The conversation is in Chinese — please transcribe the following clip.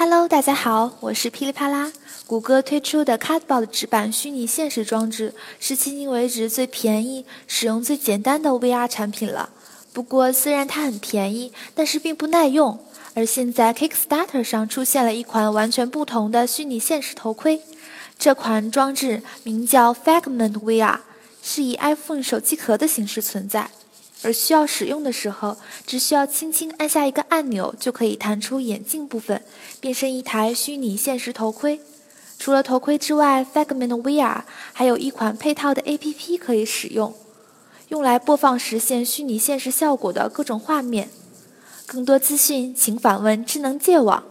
Hello，大家好，我是噼里啪啦。谷歌推出的 Cardboard 纸板虚拟现实装置是迄今为止最便宜、使用最简单的 VR 产品了。不过，虽然它很便宜，但是并不耐用。而现在 Kickstarter 上出现了一款完全不同的虚拟现实头盔，这款装置名叫 Fragment VR，是以 iPhone 手机壳的形式存在。而需要使用的时候，只需要轻轻按下一个按钮，就可以弹出眼镜部分，变身一台虚拟现实头盔。除了头盔之外，Figment VR 还有一款配套的 APP 可以使用，用来播放实现虚拟现实效果的各种画面。更多资讯，请访问智能界网。